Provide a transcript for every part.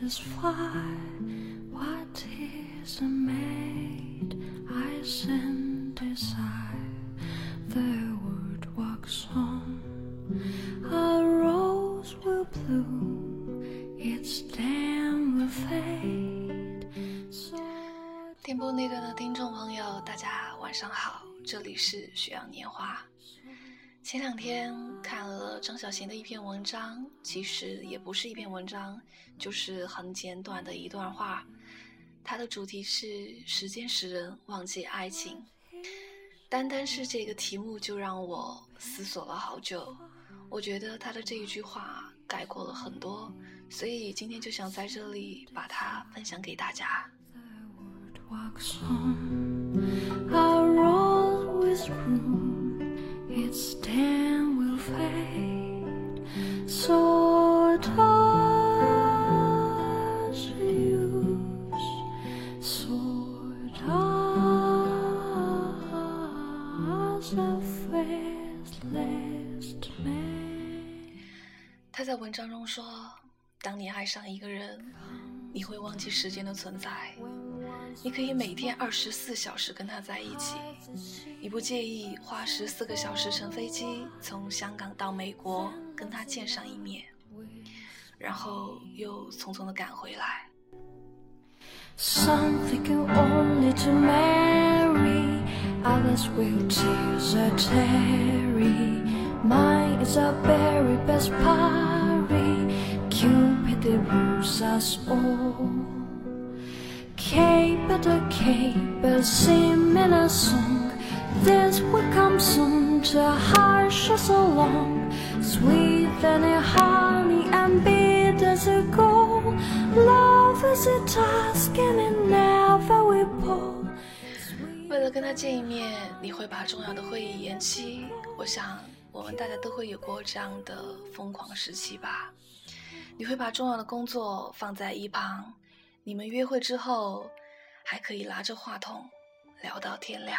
just fly. What is a maid? I synthesize. The word walks on. A rose will bloom. Its stem will fade. So 电波那端的听众朋友，大家晚上好，这里是雪阳年华。前两天看了张小娴的一篇文章，其实也不是一篇文章，就是很简短的一段话。它的主题是“时间使人忘记爱情”，单单是这个题目就让我思索了好久。我觉得他的这一句话概括了很多，所以今天就想在这里把它分享给大家。I its stem will fade. So does use, so does a faithless man. 他在文章中说：“当你爱上一个人，你会忘记时间的存在。你可以每天二十四小时跟他在一起，你不介意花十四个小时乘飞机从香港到美国跟他见上一面，然后又匆匆的赶回来。This will come soon to hush us along. Sweet than a honey and bitter as a gold. Love is a task and it never will pull. 为了跟他见一面，你会把重要的会议延期。我想，我们大家都会有过这样的疯狂时期吧。你会把重要的工作放在一旁，你们约会之后，还可以拿着话筒聊到天亮。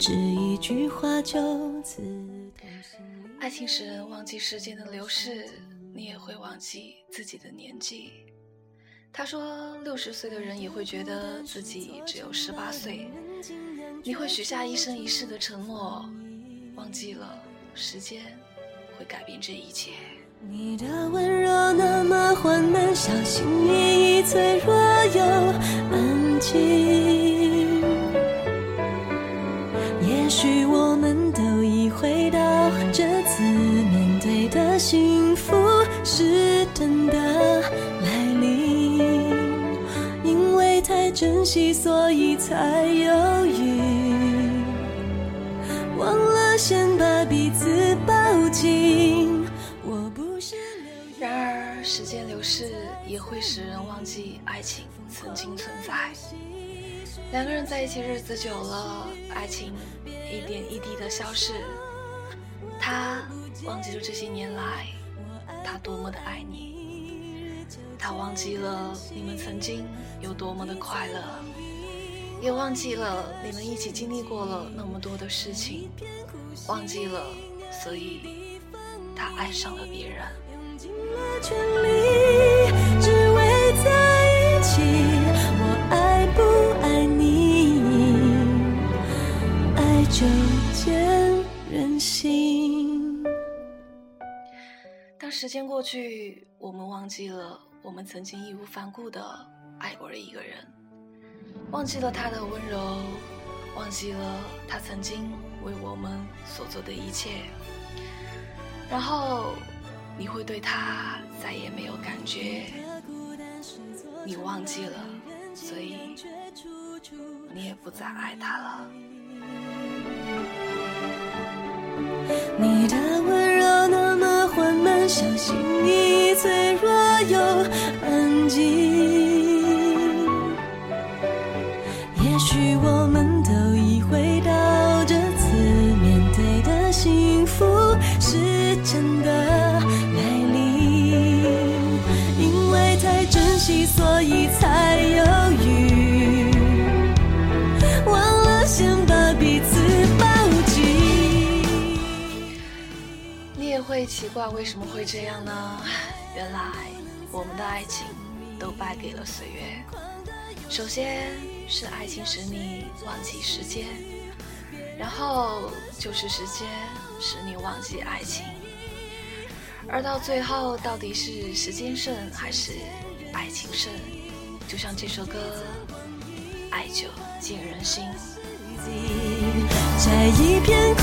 只一句话就刺痛心里。爱情使人忘记时间的流逝，你也会忘记自己的年纪。他说，六十岁的人也会觉得自己只有十八岁。你会许下一生一世的承诺，忘记了时间会改变这一切。你的温柔那么缓慢，小心翼翼，脆弱又安静。也许我们都已回到这次面对的幸福是真的来临，因为太珍惜，所以才犹豫，忘了先把彼此抱紧。我不是流言然而，时间流逝也会使人忘记爱情曾经存在。两个人在一起日子久了，爱情一点一滴的消逝。他忘记了这些年来他多么的爱你，他忘记了你们曾经有多么的快乐，也忘记了你们一起经历过了那么多的事情，忘记了，所以他爱上了别人。时间过去，我们忘记了我们曾经义无反顾的爱过了一个人，忘记了他的温柔，忘记了他曾经为我们所做的一切，然后你会对他再也没有感觉，你忘记了，所以你也不再爱他了。你的温心翼翼，脆弱又安静。也许我你也会奇怪为什么会这样呢？原来我们的爱情都败给了岁月。首先是爱情使你忘记时间，然后就是时间使你忘记爱情，而到最后到底是时间胜还是爱情胜？就像这首歌，爱就见人心。摘一片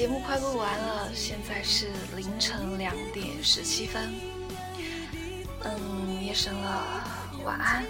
节目快录完了，现在是凌晨两点十七分。嗯，夜深了，晚安。